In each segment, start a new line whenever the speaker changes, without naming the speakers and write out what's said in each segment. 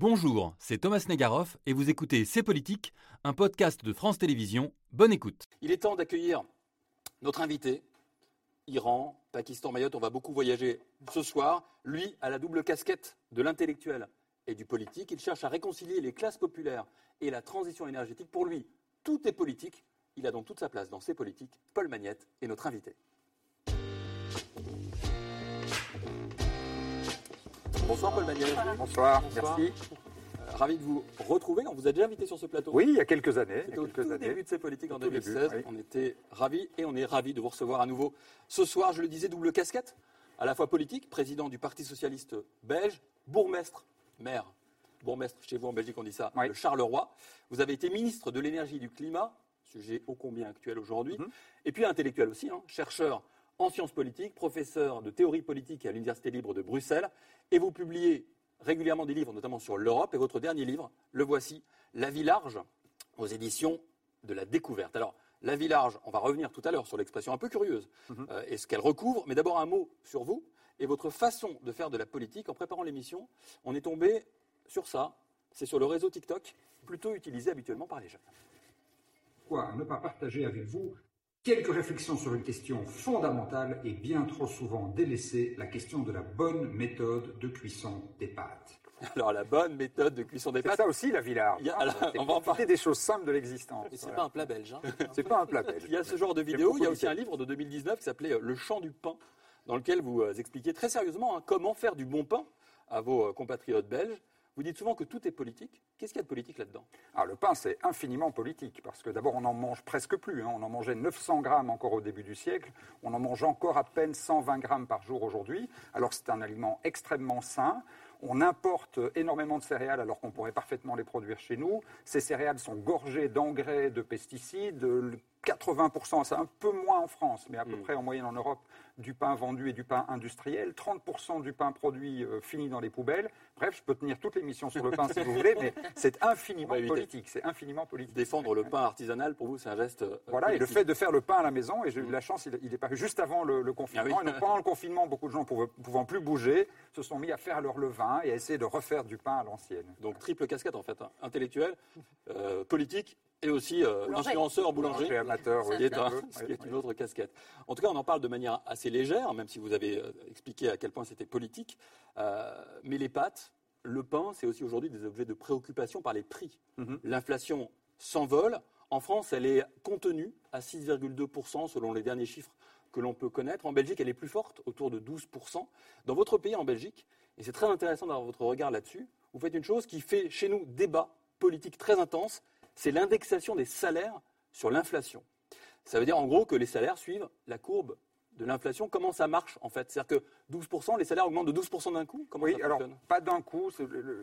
Bonjour, c'est Thomas Negaroff et vous écoutez C'est Politique, un podcast de France Télévisions. Bonne écoute.
Il est temps d'accueillir notre invité, Iran, Pakistan, Mayotte. On va beaucoup voyager ce soir. Lui a la double casquette de l'intellectuel et du politique. Il cherche à réconcilier les classes populaires et la transition énergétique. Pour lui, tout est politique. Il a donc toute sa place dans ces politiques. Paul Magnette est notre invité. Bonsoir Paul Magnette.
Bonsoir,
Bonsoir.
merci.
Euh, ravi de vous retrouver. On vous a déjà invité sur ce plateau.
Oui, il y a quelques années.
C'était au tout
années.
début de ces politiques en
Au tout début,
2016.
oui.
On était ravis et on est ravis de vous recevoir à nouveau ce soir. Je le disais, double casquette, à la fois politique, président du Parti socialiste belge, bourgmestre, maire, bourgmestre chez vous en Belgique on dit ça,
Oui.
de Charleroi. Vous avez été ministre de l'énergie et du climat, sujet ô combien actuel aujourd'hui,
Mhm.
et puis intellectuel aussi, hein, chercheur en sciences politiques, professeur de théorie politique à l'Université libre de Bruxelles, et vous publiez régulièrement des livres, notamment sur l'Europe, et votre dernier livre, le voici, La vie large, aux éditions de la découverte. Alors, la vie large, on va revenir tout à l'heure sur l'expression un peu curieuse
Mhm.
euh, et ce qu'elle recouvre, mais d'abord un mot sur vous et votre façon de faire de la politique. En préparant l'émission, on est tombé sur ça, c'est sur le réseau TikTok, plutôt utilisé habituellement par les jeunes.
Pourquoi ne pas partager avec vous quelques réflexions sur une question fondamentale et bien trop souvent délaissée, la question de la bonne méthode de cuisson des pâtes
Alors, la bonne méthode de cuisson des
C'est
pâtes,
ça aussi la Villard.
Il y a- alors, on va en parler.
des choses simples de l'existence.
Mais c'est
Voilà.
pas un plat belge. hein.
C'est pas un plat belge.
il y a ce genre de vidéo. Il y a aussi un livre de 2019 qui s'appelait euh, Le chant du pain, dans lequel vous euh, expliquez très sérieusement hein, comment faire du bon pain à vos euh, compatriotes belges. Vous dites souvent que tout est politique. Qu'est-ce qu'il y a de politique là-dedans?
Ah, le pain, c'est infiniment politique, parce que d'abord, on n'en mange presque plus. hein. On en mangeait 900 grammes encore au début du siècle. On en mange encore à peine 120 grammes par jour aujourd'hui. Alors, c'est un aliment extrêmement sain. On importe énormément de céréales alors qu'on pourrait parfaitement les produire chez nous. Ces céréales sont gorgées d'engrais, de pesticides. 80%, c'est un peu moins en France, mais à peu
Mm.
près en moyenne en Europe, du pain vendu et du pain industriel. 30% du pain produit euh, finit dans les poubelles. Bref, je peux tenir toute l'émission sur le pain si vous voulez, mais c'est infiniment politique. C'est infiniment politique.
Défendre le pain artisanal, pour vous, c'est un geste. euh,
Voilà, et le fait de faire le pain à la maison, et j'ai eu de la chance, il, il est paru juste avant le, le confinement.
Ah oui.
Et donc, pendant le confinement, beaucoup de gens pouvant, pouvant plus bouger se sont mis à faire leur levain et à essayer de refaire du pain à l'ancienne.
Donc triple casquette en fait, hein. intellectuel, euh, politique et aussi euh,
Boulanger.
influenceur boulanger.
J'ai amateur,
Ce
oui,
qui est,
un
un-
peu.
ce qui
Oui,
est une autre casquette. En tout cas, on en parle de manière assez légère, même si vous avez euh, expliqué à quel point c'était politique. Euh, mais les pâtes, le pain, c'est aussi aujourd'hui des objets de préoccupation par les prix.
Mhm.
L'inflation s'envole. En France, elle est contenue à 6,2% selon les derniers chiffres que l'on peut connaître. En Belgique, elle est plus forte, autour de 12%. Dans votre pays, en Belgique, et c'est très intéressant d'avoir votre regard là-dessus, vous faites une chose qui fait chez nous débat politique très intense, c'est l'indexation des salaires sur l'inflation. Ça veut dire en gros que les salaires suivent la courbe de l'inflation. Comment ça marche en fait? C'est-à-dire que 12%, les salaires augmentent de 12% d'un coup? Comment
Oui,
ça
alors pas d'un coup,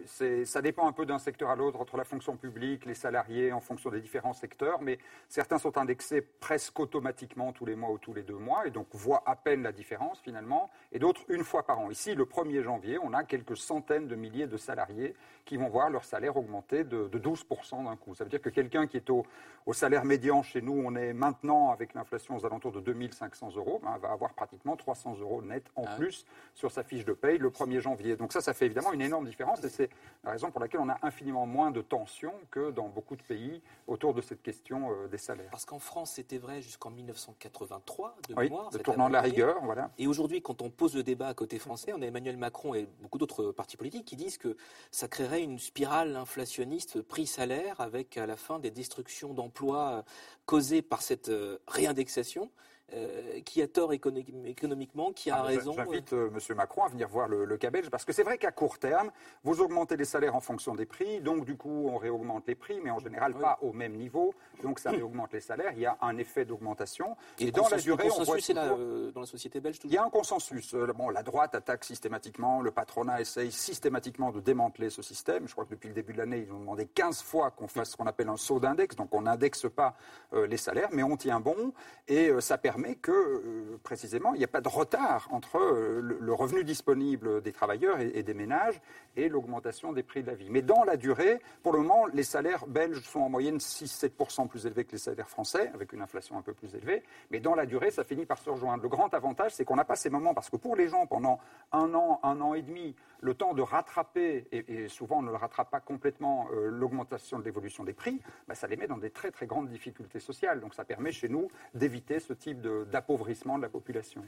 c'est- ça dépend un peu d'un secteur à l'autre, entre la fonction publique, les salariés, en fonction des différents secteurs, mais certains sont indexés presque automatiquement tous les mois ou tous les deux mois, et donc voient à peine la différence finalement, et d'autres une fois par an. Ici, le 1er janvier, on a quelques centaines de milliers de salariés qui vont voir leur salaire augmenter de, de 12% d'un coup. Ça veut dire que quelqu'un qui est au, au salaire médian chez nous, on est maintenant avec l'inflation aux alentours de 2500 euros, ben, va avoir pratiquement 300 euros net en
Ah
plus sur sa fiche de paye le 1er janvier. Donc ça, ça fait évidemment une énorme différence et c'est la raison pour laquelle on a infiniment moins de tensions que dans beaucoup de pays autour de cette question euh, des salaires.
Parce qu'en France, c'était vrai jusqu'en 1983, de
Oui,
mémoire.
le tournant de la rigueur, voilà.
Et aujourd'hui, quand on pose le débat à côté français, on a Emmanuel Macron et beaucoup d'autres partis politiques qui disent que ça créerait une spirale inflationniste prix-salaire avec à la fin des destructions d'emplois causées par cette euh, réindexation. Euh, qui a tort écono- économiquement, qui a
Ah,
raison.
J'invite euh, M. Macron à venir voir le, le cas belge, parce que c'est vrai qu'à court terme, vous augmentez les salaires en fonction des prix, donc du coup on réaugmente les prix, mais en général
Oui.
pas au même niveau, donc ça réaugmente les salaires, il y a un effet d'augmentation,
Et
et dans la durée, on voit
là,
toujours-
euh, dans la société belge
Il y
toujours.
a un consensus. Euh, Bon, la droite attaque systématiquement, le patronat essaye systématiquement de démanteler ce système. Je crois que depuis le début de l'année, ils ont demandé 15 fois qu'on fasse ce qu'on appelle un saut d'index. Donc on n'indexe pas euh, les salaires, mais on tient bon. Et euh, ça permet permet que, euh, précisément, il n'y a pas de retard entre euh, le, revenu disponible des travailleurs et, des ménages et l'augmentation des prix de la vie. Mais dans la durée, pour le moment, les salaires belges sont en moyenne 6-7% plus élevés que les salaires français, avec une inflation un peu plus élevée. Mais dans la durée, ça finit par se rejoindre. Le grand avantage, c'est qu'on n'a pas ces moments, parce que pour les gens, pendant un an, un an et demi, le temps de rattraper, et, souvent on ne le rattrape pas complètement, euh, l'augmentation de l'évolution des prix, bah, ça les met dans des très très grandes difficultés sociales. Donc ça permet chez nous d'éviter ce type d'appauvrissement de la population.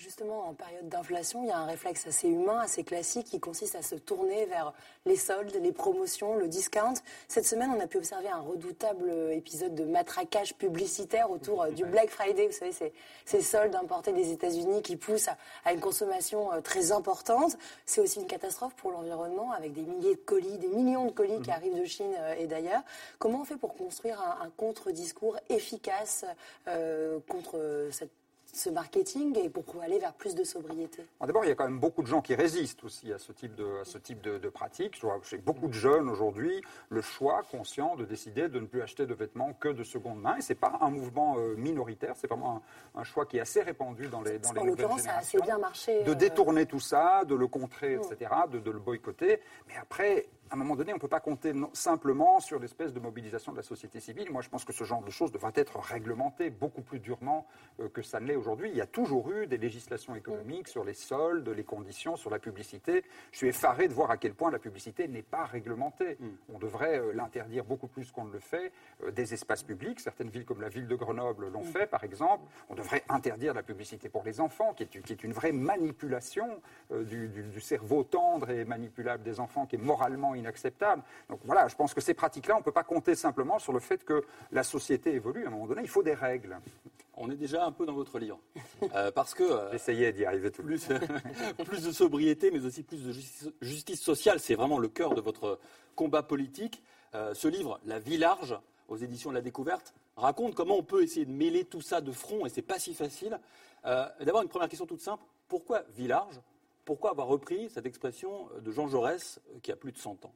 Justement, en période d'inflation, il y a un réflexe assez humain, assez classique, qui consiste à se tourner vers les soldes, les promotions, le discount. Cette semaine, on a pu observer un redoutable épisode de matraquage publicitaire autour euh, du Black Friday. Vous savez, c'est ces soldes importés des États-Unis qui poussent à, une consommation euh, très importante. C'est aussi une catastrophe pour l'environnement, avec des milliers de colis, des millions de colis qui mmh. arrivent de Chine euh, et d'ailleurs. Comment on fait pour construire un, contre-discours efficace contre cette ce marketing et pour aller vers plus de sobriété
D'abord, il y a quand même beaucoup de gens qui résistent aussi à ce type de, à ce type de, de pratique. Je vois chez beaucoup de jeunes aujourd'hui le choix conscient de décider de ne plus acheter de vêtements que de seconde main. Et ce n'est pas un mouvement euh, minoritaire, c'est vraiment un, choix qui est assez répandu dans les, dans les nouvelles générations. ça a assez
bien marché.
De euh, détourner tout ça, de le contrer, etc., de, de le boycotter. Mais après, à un moment donné, on ne peut pas compter simplement sur l'espèce de mobilisation de la société civile. Moi, je pense que ce genre de choses devrait être réglementé beaucoup plus durement euh, que ça ne l'est aujourd'hui. Il y a toujours eu des législations économiques sur les soldes, les conditions, sur la publicité. Je suis effaré de voir à quel point la publicité n'est pas réglementée. Mm. On devrait euh, l'interdire beaucoup plus qu'on ne le fait. Euh, des espaces publics, certaines villes comme la ville de Grenoble l'ont mm. fait, par exemple. On devrait interdire la publicité pour les enfants, qui est, une vraie manipulation du, du cerveau tendre et manipulable des enfants, qui est moralement inacceptable. Donc voilà, je pense que ces pratiques-là, on ne peut pas compter simplement sur le fait que la société évolue. À un moment donné, il faut des règles.
On est déjà un peu dans votre livre. Euh, parce que.
Euh, J'essayais d'y arriver tout
plus, plus de sobriété, mais aussi plus de justice, sociale, c'est vraiment le cœur de votre combat politique. Euh, ce livre, La vie large, aux éditions de la découverte, raconte comment on peut essayer de mêler tout ça de front, et c'est pas si facile. D'abord, une première question toute simple. Pourquoi vie large? Pourquoi avoir repris cette expression de Jean Jaurès qui a plus de 100 ans?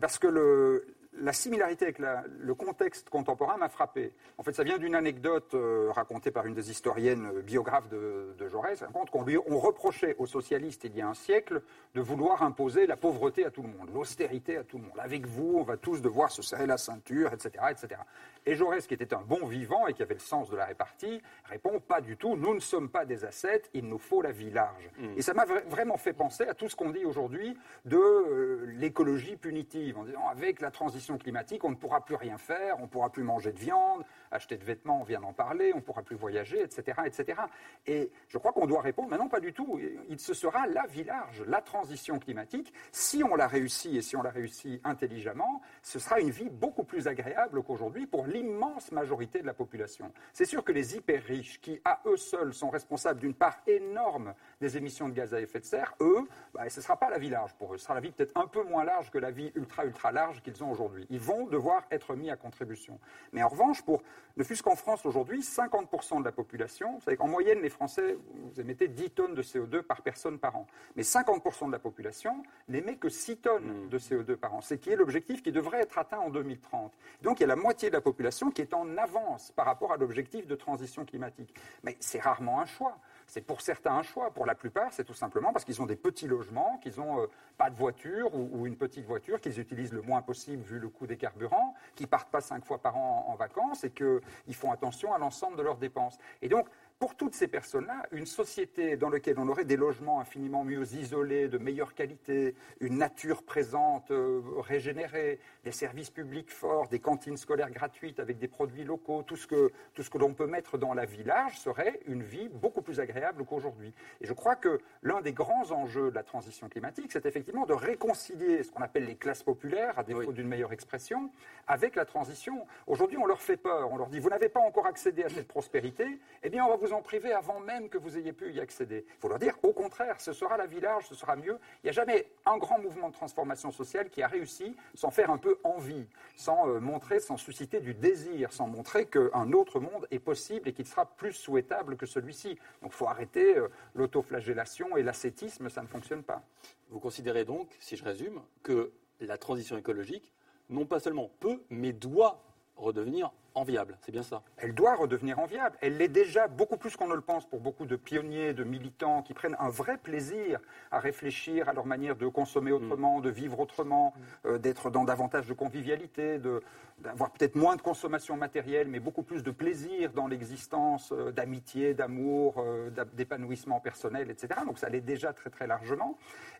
Parce que le, la similarité avec le contexte contemporain m'a frappé. En fait, ça vient d'une anecdote euh, racontée par une des historiennes euh, biographes de, de Jaurès. compte qu'on lui on reprochait aux socialistes il y a un siècle de vouloir imposer la pauvreté à tout le monde, l'austérité à tout le monde. Avec vous, on va tous devoir se serrer la ceinture, etc., etc. Et Jaurès, qui était un bon vivant et qui avait le sens de la répartie, répond pas du tout. Nous ne sommes pas des ascètes, il nous faut la vie large. Mm. Et ça m'a vraiment fait penser à tout ce qu'on dit aujourd'hui de euh, l'écologie punitive, en disant avec la transition climatique, on ne pourra plus rien faire, on ne pourra plus manger de viande, acheter de vêtements, on vient d'en parler, on ne pourra plus voyager, etc. etc. Et je crois qu'on doit répondre, mais non, pas du tout. Il, se sera la vie large, la transition climatique. Si on l'a réussi et si on l'a réussi intelligemment, ce sera une vie beaucoup plus agréable qu'aujourd'hui pour l'immense majorité de la population. C'est sûr que les hyper riches, qui à eux seuls sont responsables d'une part énorme des émissions de gaz à effet de serre, eux, bah, ce ne sera pas la vie large pour eux. Ce sera la vie peut-être un peu moins large que la vie ultra, ultra large qu'ils ont aujourd'hui. Ils vont devoir être mis à contribution. Mais en revanche, pour ne fût-ce qu'en France aujourd'hui, 50% de la population, vous savez qu'en moyenne, les Français, vous émettez 10 tonnes de CO2 par personne par an. Mais 50% de la population n'émet que 6 tonnes mmh. de CO2 par an. C'est qui est l'objectif qui devrait être atteint en 2030. Donc il y a la moitié de la population qui est en avance par rapport à l'objectif de transition climatique. Mais c'est rarement un choix. C'est pour certains un choix. Pour la plupart, c'est tout simplement parce qu'ils ont des petits logements, qu'ils n'ont euh, pas de voiture ou, une petite voiture qu'ils utilisent le moins possible vu le coût des carburants, qu'ils partent pas cinq fois par an en vacances et qu'ils font attention à l'ensemble de leurs dépenses. Et donc, pour toutes ces personnes-là, une société dans laquelle on aurait des logements infiniment mieux isolés, de meilleure qualité, une nature présente, euh, régénérée, des services publics forts, des cantines scolaires gratuites avec des produits locaux, tout ce que, tout ce que l'on peut mettre dans la vie large serait une vie beaucoup plus agréable qu'aujourd'hui. Et je crois que l'un des grands enjeux de la transition climatique, c'est effectivement de réconcilier ce qu'on appelle les classes populaires, à défaut d'une meilleure expression, avec la transition. Aujourd'hui, on leur fait peur, on leur dit, vous n'avez pas encore accédé à cette prospérité, eh bien, on va vous en privé avant même que vous ayez pu y accéder. Il faut leur dire, au contraire, ce sera la vie large, ce sera mieux. Il n'y a jamais un grand mouvement de transformation sociale qui a réussi sans faire un peu envie, sans euh, montrer, sans susciter du désir, sans montrer qu'un autre monde est possible et qu'il sera plus souhaitable que celui-ci. Donc il faut arrêter euh, l'autoflagellation et l'ascétisme, ça ne fonctionne pas.
Vous considérez donc, si je résume, que la transition écologique, non pas seulement peut, mais doit redevenir enviable, c'est bien ça.
Elle doit redevenir enviable. Elle l'est déjà beaucoup plus qu'on ne le pense pour beaucoup de pionniers, de militants qui prennent un vrai plaisir à réfléchir à leur manière de consommer
Mm.
autrement, de vivre autrement, euh, d'être dans davantage de convivialité, de- d'avoir peut-être moins de consommation matérielle, mais beaucoup plus de plaisir dans l'existence, euh, d'amitié, d'amour, euh, d'épanouissement personnel, etc. Donc ça l'est déjà très très largement.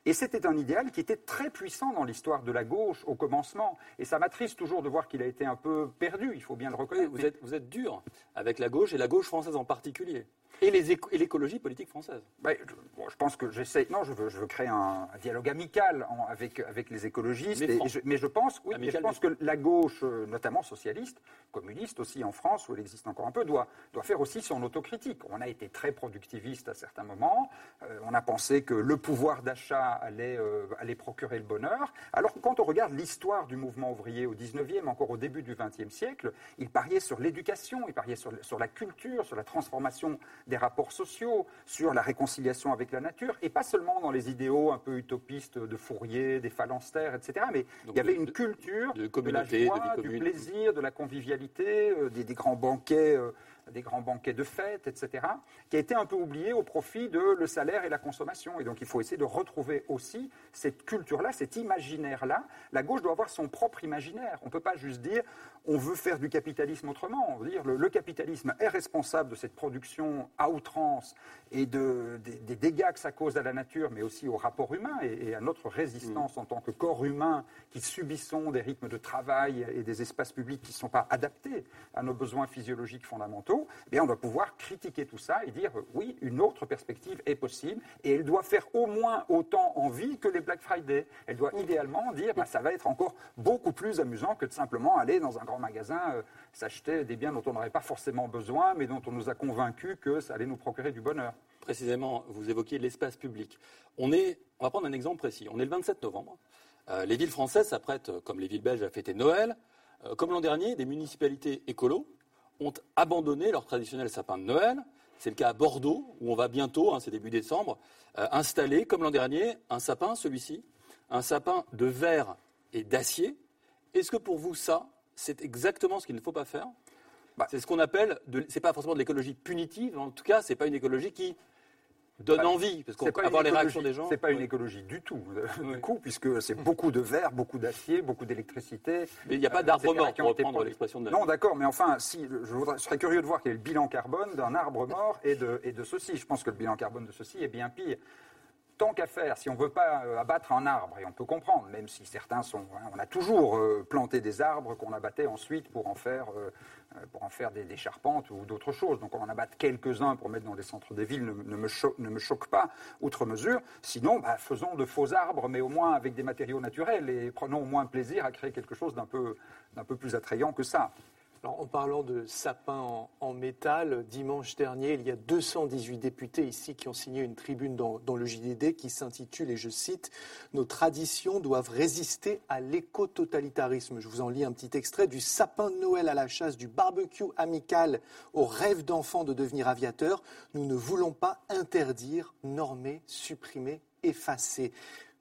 Et c'était un idéal qui était très puissant dans l'histoire de la gauche au commencement. Et ça m'attriste toujours de voir qu'il a été un peu perdu, il faut bien le
Vous êtes dur avec la gauche et la gauche française en particulier? Et l'écologie politique française.
Ouais, je, bon, je pense que j'essaie. Non, je veux, je veux créer un, dialogue amical en- avec, avec les écologistes.
Mais
et- je, mais je pense, oui, mais je
Amical,
pense que la gauche, euh, notamment socialiste, communiste aussi en France, où elle existe encore un peu, doit, doit faire aussi son autocritique. On a été très productiviste à certains moments. Euh, on a pensé que le pouvoir d'achat allait, euh, allait procurer le bonheur. Alors que quand on regarde l'histoire du mouvement ouvrier au 19e, encore au début du 20e siècle, il pariait sur l'éducation, il pariait sur, sur la culture, sur la transformation des rapports sociaux, sur la réconciliation avec la nature, et pas seulement dans les idéaux un peu utopistes de Fourier, des phalanstères, etc. Mais
Donc
il y avait
de-
une
de-
culture
de
la
communauté, de
joie,
vie
du plaisir, de la convivialité, euh, des, des grands banquets. euh, des grands banquets de fêtes, etc., qui a été un peu oublié au profit de le salaire et la consommation. Et donc il faut essayer de retrouver aussi cette culture-là, cet imaginaire-là. La gauche doit avoir son propre imaginaire. On ne peut pas juste dire on veut faire du capitalisme autrement. On veut dire le, le capitalisme est responsable de cette production à outrance et de, des, des dégâts que ça cause à la nature, mais aussi au rapport humain et, et à notre résistance en tant que corps humain qui subissons des rythmes de travail et des espaces publics qui ne sont pas adaptés à nos besoins physiologiques fondamentaux. Eh on doit pouvoir critiquer tout ça et dire euh, oui, une autre perspective est possible et elle doit faire au moins autant envie que les Black Friday. Elle doit idéalement dire bah, ça va être encore beaucoup plus amusant que de simplement aller dans un grand magasin euh, s'acheter des biens dont on n'aurait pas forcément besoin, mais dont on nous a convaincus que ça allait nous procurer du bonheur.
Précisément, vous évoquiez l'espace public. On, est, on va prendre un exemple précis. On est le 27 novembre. Euh, les villes françaises s'apprêtent, comme les villes belges, à fêter Noël. Comme l'an dernier, des municipalités écolos ont abandonné leur traditionnel sapin de Noël. C'est le cas à Bordeaux, où on va bientôt, hein, c'est début décembre, euh, installer, comme l'an dernier, un sapin, celui-ci, un sapin de verre et d'acier. Est-ce que pour vous, ça, c'est exactement ce qu'il ne faut pas faire?
Bah.
C'est ce qu'on appelle, c'est pas forcément de l'écologie punitive, en tout cas, c'est pas une écologie qui donne envie, parce qu'on peut avoir les réactions des gens.
C'est pas une
Oui.
écologie du tout,
Oui.
du coup, puisque c'est beaucoup de verre, beaucoup d'acier, beaucoup d'électricité.
Mais il n'y a pas
euh,
d'arbre mort,
qui
pour reprendre l'expression de
Non, d'accord, mais enfin, si, je, voudrais- je serais curieux de voir quel est le bilan carbone d'un arbre mort et de, et de ceci. Je pense que le bilan carbone de ceci est bien pire. Tant qu'à faire, si on ne veut pas euh, abattre un arbre, et on peut comprendre, même si certains sont. hein, on a toujours euh, planté des arbres qu'on abattait ensuite pour en faire, euh, pour en faire des, charpentes ou d'autres choses. Donc on en abatte quelques-uns pour mettre dans les centres des villes ne, me, choque pas outre mesure. Sinon, bah, faisons de faux arbres, mais au moins avec des matériaux naturels et prenons au moins plaisir à créer quelque chose d'un peu, d'un peu plus attrayant que ça.
Alors, en parlant de sapins en, en métal, dimanche dernier, il y a 218 députés ici qui ont signé une tribune dans, dans le JDD qui s'intitule, et je cite, Nos traditions doivent résister à l'éco-totalitarisme. Je vous en lis un petit extrait du sapin de Noël à la chasse, du barbecue amical au rêve d'enfant de devenir aviateur. Nous ne voulons pas interdire, normer, supprimer, effacer.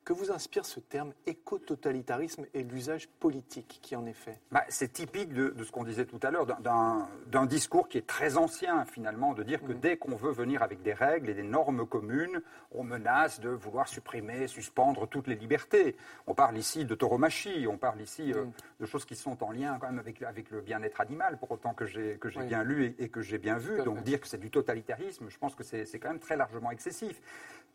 Que vous inspire ce terme éco-totalitarisme et l'usage politique qui en est fait?
Bah, c'est typique de, de ce qu'on disait tout à l'heure, d'un- discours qui est très ancien finalement, de dire que dès qu'on veut venir avec des règles et des normes communes, on menace de vouloir supprimer, suspendre toutes les libertés. On parle ici de tauromachie, on parle ici euh, de choses qui sont en lien quand même avec, avec le bien-être animal, pour autant que j'ai
Oui.
bien lu et, et que j'ai bien vu. Donc dire que c'est du totalitarisme, je pense que c'est quand même très largement excessif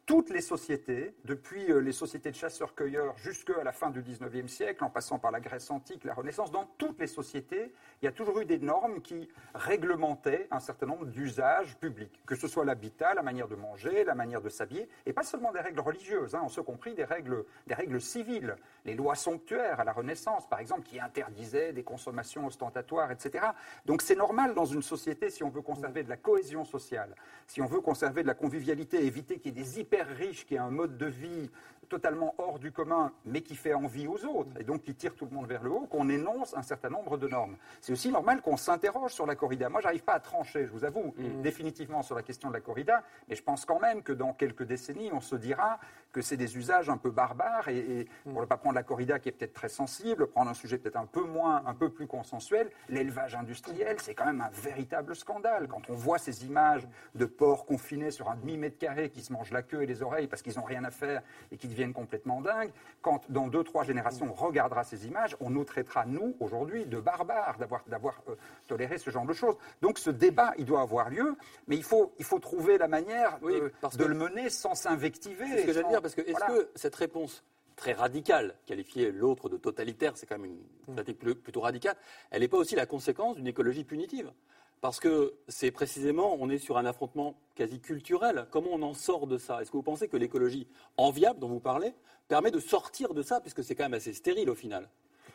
toutes les sociétés, depuis euh, les sociétés de chasseurs-cueilleurs jusqu'à la fin du 19e siècle, en passant par la Grèce antique, la Renaissance, dans toutes les sociétés, il y a toujours eu des normes qui réglementaient un certain nombre d'usages publics, que ce soit l'habitat, la manière de manger, la manière de s'habiller, et pas seulement des règles religieuses, hein, en ce des règles, des règles civiles, les lois somptuaires à la Renaissance, par exemple, qui interdisaient des consommations ostentatoires, etc. Donc c'est normal dans une société, si on veut conserver de la cohésion sociale, si on veut conserver de la convivialité, éviter qu'il y ait des hyper riches qui aient un mode de vie totalement hors du commun, mais qui fait envie aux autres, et donc qui tire tout le monde vers le haut, qu'on énonce un certain nombre de normes. C'est aussi normal qu'on s'interroge sur la corrida. Moi, j'arrive pas à trancher, je vous avoue, définitivement sur la question de la corrida, mais je pense quand même que dans quelques décennies, on se dira, que c'est des usages un peu barbares. Et, pour ne pas prendre la corrida qui est peut-être très sensible, prendre un sujet peut-être un peu moins, un peu plus consensuel, l'élevage industriel, c'est quand même un véritable scandale. Quand on voit ces images de porcs confinés sur un demi-mètre carré qui se mangent la queue et les oreilles parce qu'ils n'ont rien à faire et qui deviennent complètement dingues, quand dans deux, trois générations on regardera ces images, on nous traitera, nous, aujourd'hui, de barbares, d'avoir, d'avoir euh, toléré ce genre de choses. Donc ce débat, il doit avoir lieu, mais il faut, il faut trouver la manière de, le mener sans s'invectiver.
C'est ce que j'allais dire, parce que est-ce que cette réponse très radicale, qualifier l'autre de totalitaire, c'est quand même une pratique plutôt radicale, elle n'est pas aussi la conséquence d'une écologie punitive? Parce que c'est précisément, on est sur un affrontement quasi culturel. Comment on en sort de ça? Est-ce que vous pensez que l'écologie enviable dont vous parlez permet de sortir de ça, puisque c'est quand même assez stérile au final?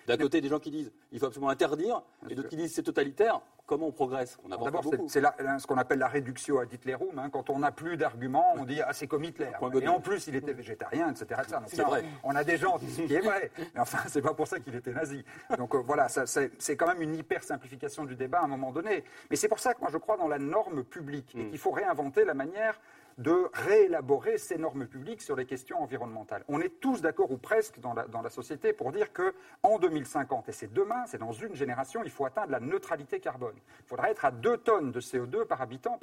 D'un côté, des gens qui disent il faut absolument interdire, et d'autres qui disent c'est totalitaire. Comment on progresse?
On D'abord, c'est ce qu'on appelle la réduction à Hitlerum. Hein. Quand on n'a plus d'arguments, on dit ah c'est comme Hitler. Et en plus, il était végétarien, etc.
C'est vrai.
On a des gens, ce qui est vrai. Mais enfin, c'est pas pour ça qu'il était nazi. Donc euh, voilà, c'est quand même une hyper simplification du débat à un moment donné. Mais c'est pour ça que moi je crois dans la norme publique et mm. qu'il faut réinventer la manière de réélaborer ces normes publiques sur les questions environnementales. On est tous d'accord, ou presque, dans la, société pour dire qu'en 2050, et c'est demain, c'est dans une génération, il faut atteindre la neutralité carbone. Il faudra être à 2 tonnes de CO2 par habitant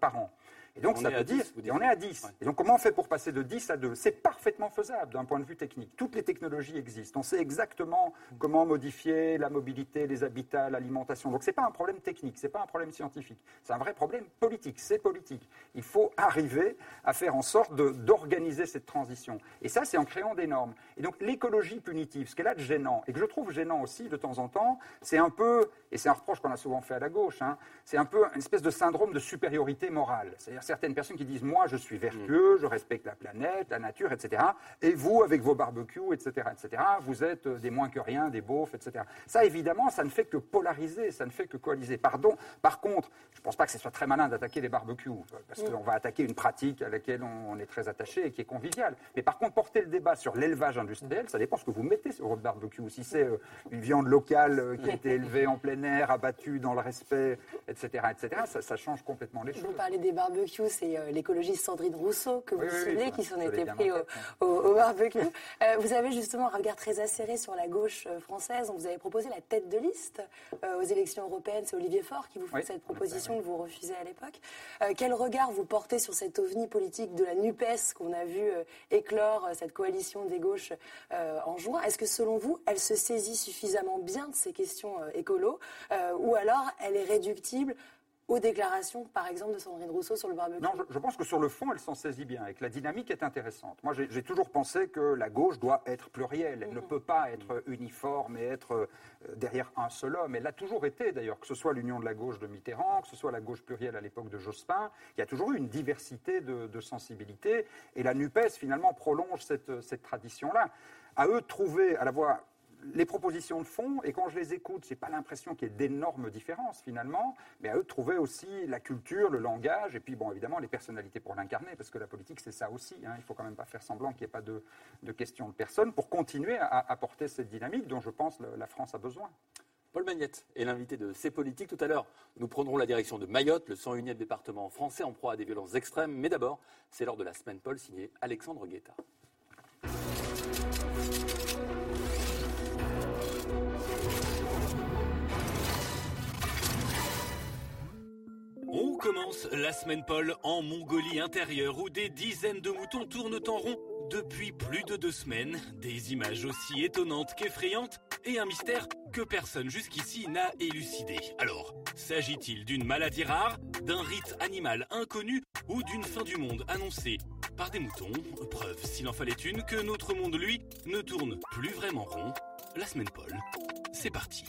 par an. Et donc, ça veut dire, on est à 10. Et donc, comment on fait pour passer de 10 à 2 C'est parfaitement faisable d'un point de vue technique. Toutes les technologies existent. On sait exactement comment modifier la mobilité, les habitats, l'alimentation. Donc, ce n'est pas un problème technique, ce n'est pas un problème scientifique. C'est un vrai problème politique. C'est politique. Il faut arriver à faire en sorte d'organiser cette transition. Et ça, c'est en créant des normes. Et donc, l'écologie punitive, ce qu'elle a de gênant, et que je trouve gênant aussi de temps en temps, c'est un peu, et c'est un reproche qu'on a souvent fait à la gauche, hein, c'est un peu une espèce de syndrome de supériorité morale. C'est-à-dire certaines personnes qui disent Moi, je suis vertueux, je respecte la planète, la nature, etc. Et vous, avec vos barbecues, etc., etc., vous êtes des moins que rien, des beaufs, etc. Ça, évidemment, ça ne fait que polariser, ça ne fait que coaliser. Pardon. Par contre, je ne pense pas que ce soit très malin d'attaquer les barbecues, parce qu'on va attaquer une pratique à laquelle on est très attaché et qui est conviviale. Mais par contre, porter le débat sur l'élevage industriel, ça dépend ce que vous mettez sur votre barbecue. Si c'est euh, une viande locale euh, qui a été élevée en plein air, abattue dans le respect, etc., etc., ça, ça change complètement les choses.
Vous parlez des barbecues c'est euh, l'écologiste Sandrine Rousseau, que vous oui, qui s'en était pris au, barbecue. Euh, vous avez justement un regard très acéré sur la gauche euh, française. Vous avez proposé la tête de liste aux élections européennes. C'est Olivier Faure qui vous fait cette proposition que vous refusez à l'époque. quel regard vous portez sur cette ovni politique de la NUPES qu'on a vu éclore, cette coalition des gauches en juin? Est-ce que selon vous, elle se saisit suffisamment bien de ces questions écolo ou alors elle est réductible aux déclarations, par exemple, de Sandrine Rousseau sur le barbecue
Non, je, pense que sur le fond, elle s'en saisit bien et que la dynamique est intéressante. Moi, j'ai toujours pensé que la gauche doit être plurielle. Elle ne peut pas être uniforme et être euh, derrière un seul homme. Elle l'a toujours été, d'ailleurs, que ce soit l'union de la gauche de Mitterrand, que ce soit la gauche plurielle à l'époque de Jospin. Il y a toujours eu une diversité de, sensibilités. Et la NUPES, finalement, prolonge cette, cette tradition-là. À eux de trouver à la fois les propositions de fond, et quand je les écoute, je n'ai pas l'impression qu'il y ait d'énormes différences finalement, mais à eux de trouver aussi la culture, le langage, et puis bon, évidemment, les personnalités pour l'incarner, parce que la politique, c'est ça aussi. Hein. Il faut quand même pas faire semblant qu'il n'y ait pas de, de, question de personne pour continuer à apporter cette dynamique dont je pense la France a besoin.
Paul Magnette est l'invité de ces politiques. Tout à l'heure, nous prendrons la direction de Mayotte, le 101e département français en proie à des violences extrêmes. Mais d'abord, c'est lors de la semaine Paul signée Alexandre Guetta.
Commence la semaine Paul en Mongolie intérieure où des dizaines de moutons tournent en rond depuis plus de deux semaines. Des images aussi étonnantes qu'effrayantes et un mystère que personne jusqu'ici n'a élucidé. Alors, s'agit-il d'une maladie rare, d'un rite animal inconnu ou d'une fin du monde annoncée par des moutons? Preuve, s'il en fallait une, que notre monde, lui, ne tourne plus vraiment rond. La semaine Paul, c'est parti.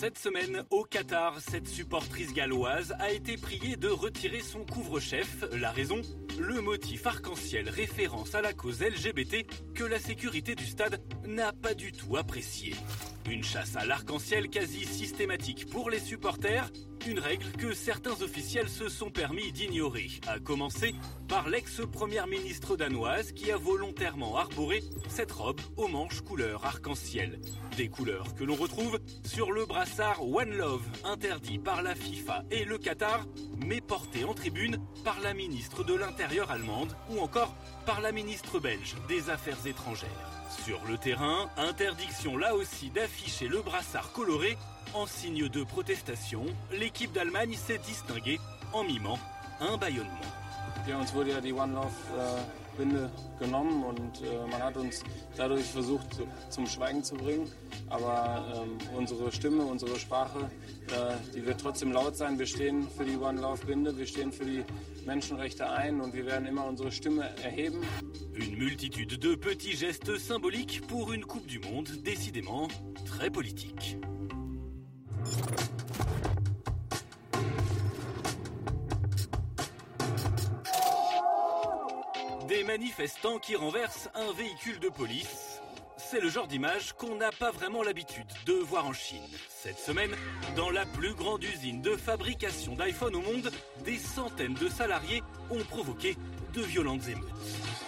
Cette semaine, au Qatar, cette supportrice galloise a été priée de retirer son couvre-chef. La raison le motif arc-en-ciel référence à la cause LGBT que la sécurité du stade n'a pas du tout apprécié. Une chasse à l'arc-en-ciel quasi systématique pour les supporters, une règle que certains officiels se sont permis d'ignorer, à commencer par l'ex-première ministre danoise qui a volontairement arboré cette robe aux manches couleur arc-en-ciel. Des couleurs que l'on retrouve sur le brassard One Love, interdit par la FIFA et le Qatar, mais porté en tribune par la ministre de l'Intérieur allemande ou encore par la ministre belge des Affaires étrangères. Sur le terrain, interdiction là aussi d'afficher le brassard coloré en signe de protestation. L'équipe d'Allemagne s'est distinguée en mimant un bâillonnement.
Binde genommen und äh, man hat uns dadurch versucht zum Schweigen zu bringen. Aber ähm, unsere Stimme, unsere Sprache, äh, die wird trotzdem laut sein. Wir stehen für die One Love Binde, wir stehen für die Menschenrechte ein und wir werden immer unsere Stimme erheben.
Une multitude de petits gestes symboliques pour une Coupe du Monde décidément très politique. Des manifestants qui renversent un véhicule de police. C'est le genre d'image qu'on n'a pas vraiment l'habitude de voir en Chine. Cette semaine, dans la plus grande usine de fabrication d'iPhone au monde, des centaines de salariés ont provoqué de violentes émeutes.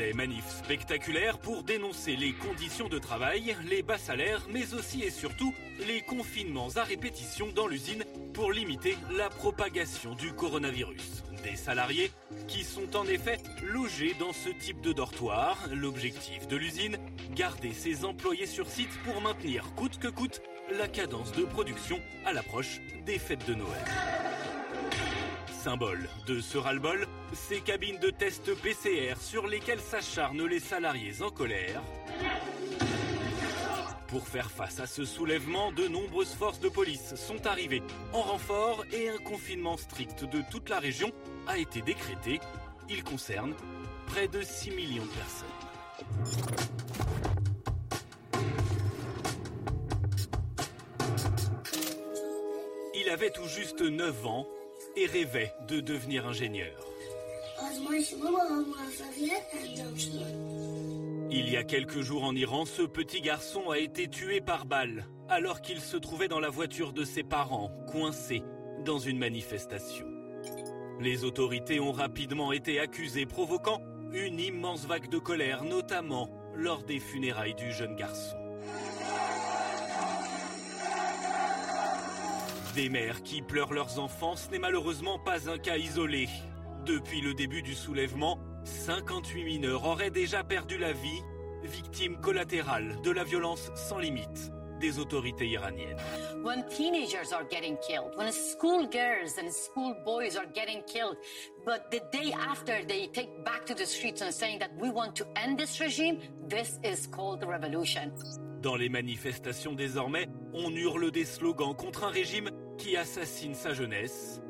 Des manifs spectaculaires pour dénoncer les conditions de travail, les bas salaires, mais aussi et surtout les confinements à répétition dans l'usine pour limiter la propagation du coronavirus. Des salariés qui sont en effet logés dans ce type de dortoir. L'objectif de l'usine, garder ses employés sur site pour maintenir coûte que coûte la cadence de production à l'approche des fêtes de Noël. Symbole de ce ras-le-bol, ces cabines de test PCR sur lesquelles s'acharnent les salariés en colère. Pour faire face à ce soulèvement, de nombreuses forces de police sont arrivées en renfort et un confinement strict de toute la région a été décrété. Il concerne près de 6 millions de personnes. Il avait tout juste 9 ans et rêvait de devenir ingénieur. Il y a quelques jours en Iran, ce petit garçon a été tué par balle alors qu'il se trouvait dans la voiture de ses parents, coincé dans une manifestation. Les autorités ont rapidement été accusées, provoquant une immense vague de colère, notamment lors des funérailles du jeune garçon. Des mères qui pleurent leurs enfants, ce n'est malheureusement pas un cas isolé. Depuis le début du soulèvement, 58 mineurs auraient déjà perdu la vie, victimes collatérales de la violence sans limite des autorités iraniennes.
When teenagers are getting killed, when schoolgirls and schoolboys are getting killed, but the day after they take back to the streets and saying that we want to end this regime, this is called revolution.
Dans les manifestations désormais, on hurle des slogans contre un régime qui assassine sa jeunesse.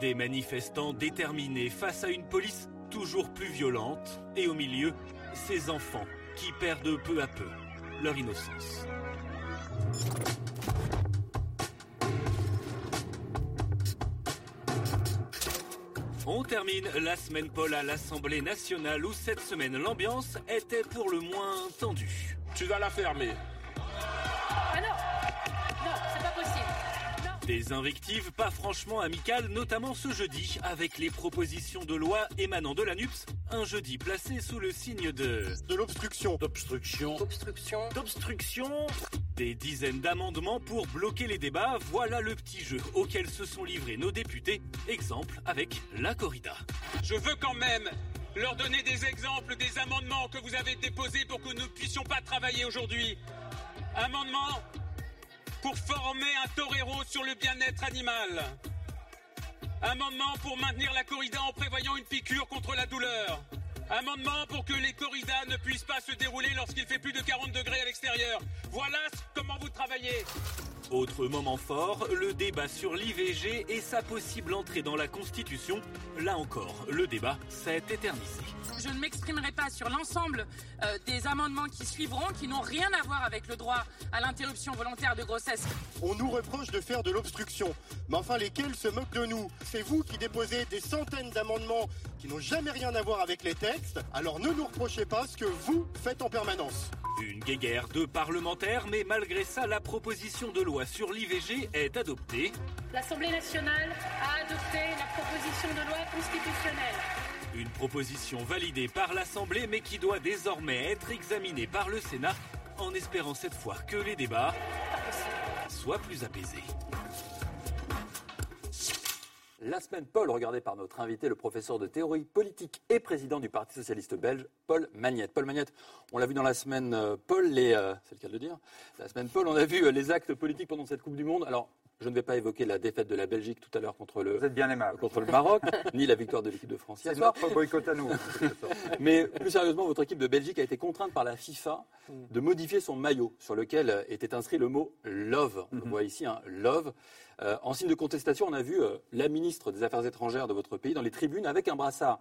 Des manifestants déterminés face à une police toujours plus violente et au milieu, ces enfants qui perdent peu à peu leur innocence. On termine la semaine Paul à l'Assemblée nationale où cette semaine l'ambiance était pour le moins tendue.
Tu vas la fermer.
Ah non Non, c'est pas possible.
Des invectives pas franchement amicales, notamment ce jeudi, avec les propositions de loi émanant de la NUPS, un jeudi placé sous le signe de...
De l'obstruction.
D'obstruction.
Obstruction.
D'obstruction Des dizaines d'amendements pour bloquer les débats, voilà le petit jeu auquel se sont livrés nos députés, exemple avec la corrida.
Je veux quand même leur donner des exemples des amendements que vous avez déposés pour que nous ne puissions pas travailler aujourd'hui. Amendement pour former un torero sur le bien-être animal. Amendement pour maintenir la corrida en prévoyant une piqûre contre la douleur. Amendement pour que les corridas ne puissent pas se dérouler lorsqu'il fait plus de 40 degrés à l'extérieur. Voilà comment vous travaillez.
Autre moment fort, le débat sur l'IVG et sa possible entrée dans la Constitution. Là encore, le débat s'est éternisé.
Je ne m'exprimerai pas sur l'ensemble euh, des amendements qui suivront, qui n'ont rien à voir avec le droit à l'interruption volontaire de grossesse.
On nous reproche de faire de l'obstruction, mais enfin lesquels se moquent de nous? C'est vous qui déposez des centaines d'amendements qui n'ont jamais rien à voir avec les textes, alors ne nous reprochez pas ce que vous faites en permanence.
Une guéguerre de parlementaires, mais malgré ça, la proposition de loi sur l'IVG est adoptée.
L'Assemblée nationale a adopté la proposition de loi constitutionnelle.
Une proposition validée par l'Assemblée, mais qui doit désormais être examinée par le Sénat, en espérant cette fois que les débats soient plus apaisés.
La semaine Paul, regardée par notre invité, le professeur de théorie politique et président du Parti socialiste belge, Paul Magnette. Paul Magnette, on l'a vu dans la semaine euh, Paul, les, euh, c'est le cas de le dire, la semaine Paul, on a vu euh, les actes politiques pendant cette Coupe du Monde. Alors, je ne vais pas évoquer la défaite de la Belgique tout à l'heure contre le,
Vous êtes bien aimable.
contre le Maroc, ni la victoire de l'équipe de France hier
C'est
soir.
notre boycott à nous.
Mais plus sérieusement, votre équipe de Belgique a été contrainte par la FIFA de modifier son maillot sur lequel était inscrit le mot love. On le voit ici, un love. Euh, en signe de contestation, on a vu euh, la ministre des Affaires étrangères de votre pays dans les tribunes avec un brassard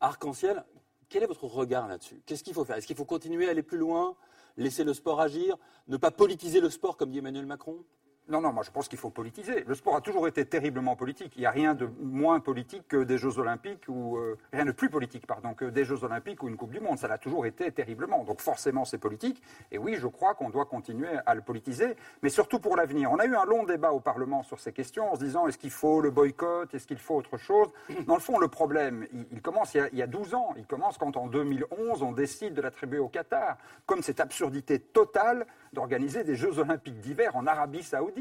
arc-en-ciel. Quel est votre regard là-dessus? Qu'est-ce qu'il faut faire? Est-ce qu'il faut continuer à aller plus loin Laisser le sport agir Ne pas politiser le sport, comme dit Emmanuel Macron?
Non, non, moi je pense qu'il faut politiser. Le sport a toujours été terriblement politique. Il n'y a rien de moins politique que des Jeux Olympiques ou euh, rien de plus politique, pardon, que des Jeux Olympiques ou une Coupe du Monde. Ça l'a toujours été terriblement. Donc forcément c'est politique. Et oui, je crois qu'on doit continuer à le politiser, mais surtout pour l'avenir. On a eu un long débat au Parlement sur ces questions en se disant est-ce qu'il faut le boycott, est-ce qu'il faut autre chose? Dans le fond, le problème, il, commence il y, a, il y a 12 ans. Il commence quand en 2011 on décide de l'attribuer au Qatar, comme cette absurdité totale d'organiser des Jeux Olympiques d'hiver en Arabie Saoudite.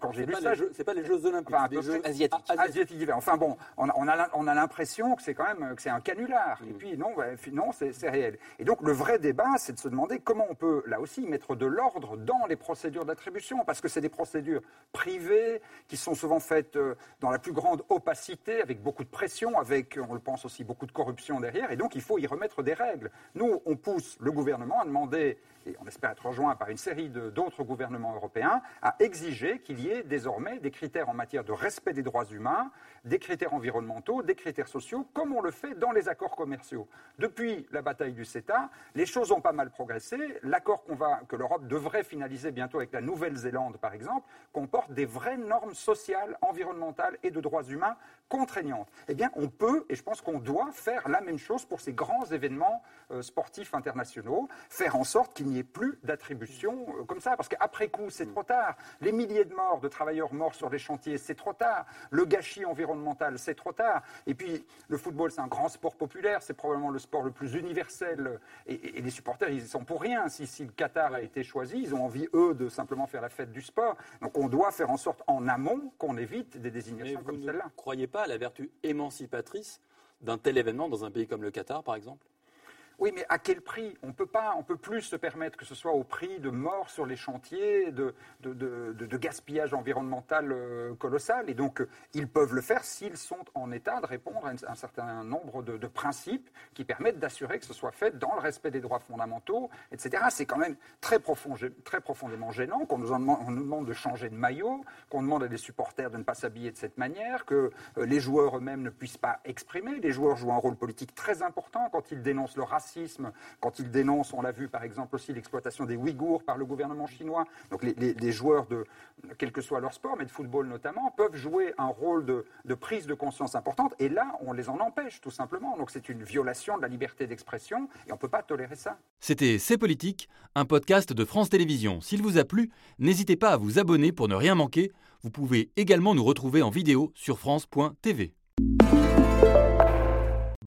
Quand j'ai
C'est
lu
pas,
ça, je-
c'est pas les Jeux Olympiques,
Enfin,
des Jeux
asiatiques.
Asiatique d'hiver. Enfin bon, on a, on a, on a l'impression que c'est quand même que c'est un canular.
Mm.
Et puis non, bah, non, c'est réel. Et donc le vrai débat, c'est de se demander comment on peut là aussi mettre de l'ordre dans les procédures d'attribution, parce que c'est des procédures privées qui sont souvent faites euh, dans la plus grande opacité, avec beaucoup de pression, avec, on le pense aussi, beaucoup de corruption derrière. Et donc il faut y remettre des règles. Nous, on pousse le gouvernement à demander et on espère être rejoint par une série d'autres gouvernements européens, à exiger qu'il y ait désormais des critères en matière de respect des droits humains, des critères environnementaux, des critères sociaux, comme on le fait dans les accords commerciaux. Depuis la bataille du CETA, les choses ont pas mal progressé. L'accord que l'Europe devrait finaliser bientôt avec la Nouvelle-Zélande, par exemple, comporte des vraies normes sociales, environnementales et de droits humains contraignantes. Eh bien, on peut, et je pense qu'on doit faire la même chose pour ces grands événements euh, sportifs internationaux, faire en sorte qu'il n'y ait plus d'attribution euh, comme ça, parce qu'après coup, c'est trop tard. Les milliers de morts, de travailleurs morts sur les chantiers, c'est trop tard. Le gâchis environnemental, c'est trop tard. Et puis, le football, c'est un grand sport populaire, c'est probablement le sport le plus universel. Et, et- et les supporters, ils y sont pour rien. Si, si le Qatar a été choisi, ils ont envie, eux, de simplement faire la fête du sport. Donc, on doit faire en sorte, en amont, qu'on évite des désignations comme celle-là.
croyez pas la vertu émancipatrice d'un tel événement dans un pays comme le Qatar, par exemple
Oui, mais à quel prix? On peut pas, on peut plus se permettre que ce soit au prix de morts sur les chantiers, de, gaspillage environnemental euh, colossal. Et donc, euh, ils peuvent le faire s'ils sont en état de répondre à un, certain nombre de, principes qui permettent d'assurer que ce soit fait dans le respect des droits fondamentaux, etc. C'est quand même très, profond, très profondément gênant qu'on nous, demande, de changer de maillot, qu'on demande à des supporters de ne pas s'habiller de cette manière, que euh, les joueurs eux-mêmes ne puissent pas exprimer. Les joueurs jouent un rôle politique très important quand ils dénoncent le racisme, quand ils dénoncent, on l'a vu par exemple aussi, l'exploitation des Ouïghours par le gouvernement chinois. Donc les joueurs, de, quel que soit leur sport, mais de football notamment, peuvent jouer un rôle de, de prise de conscience importante. Et là, on les en empêche tout simplement. Donc c'est une violation de la liberté d'expression et on ne peut pas tolérer ça.
C'était C'est Politique, un podcast de France Télévisions. S'il vous a plu, n'hésitez pas à vous abonner pour ne rien manquer. Vous pouvez également nous retrouver en vidéo sur France.tv.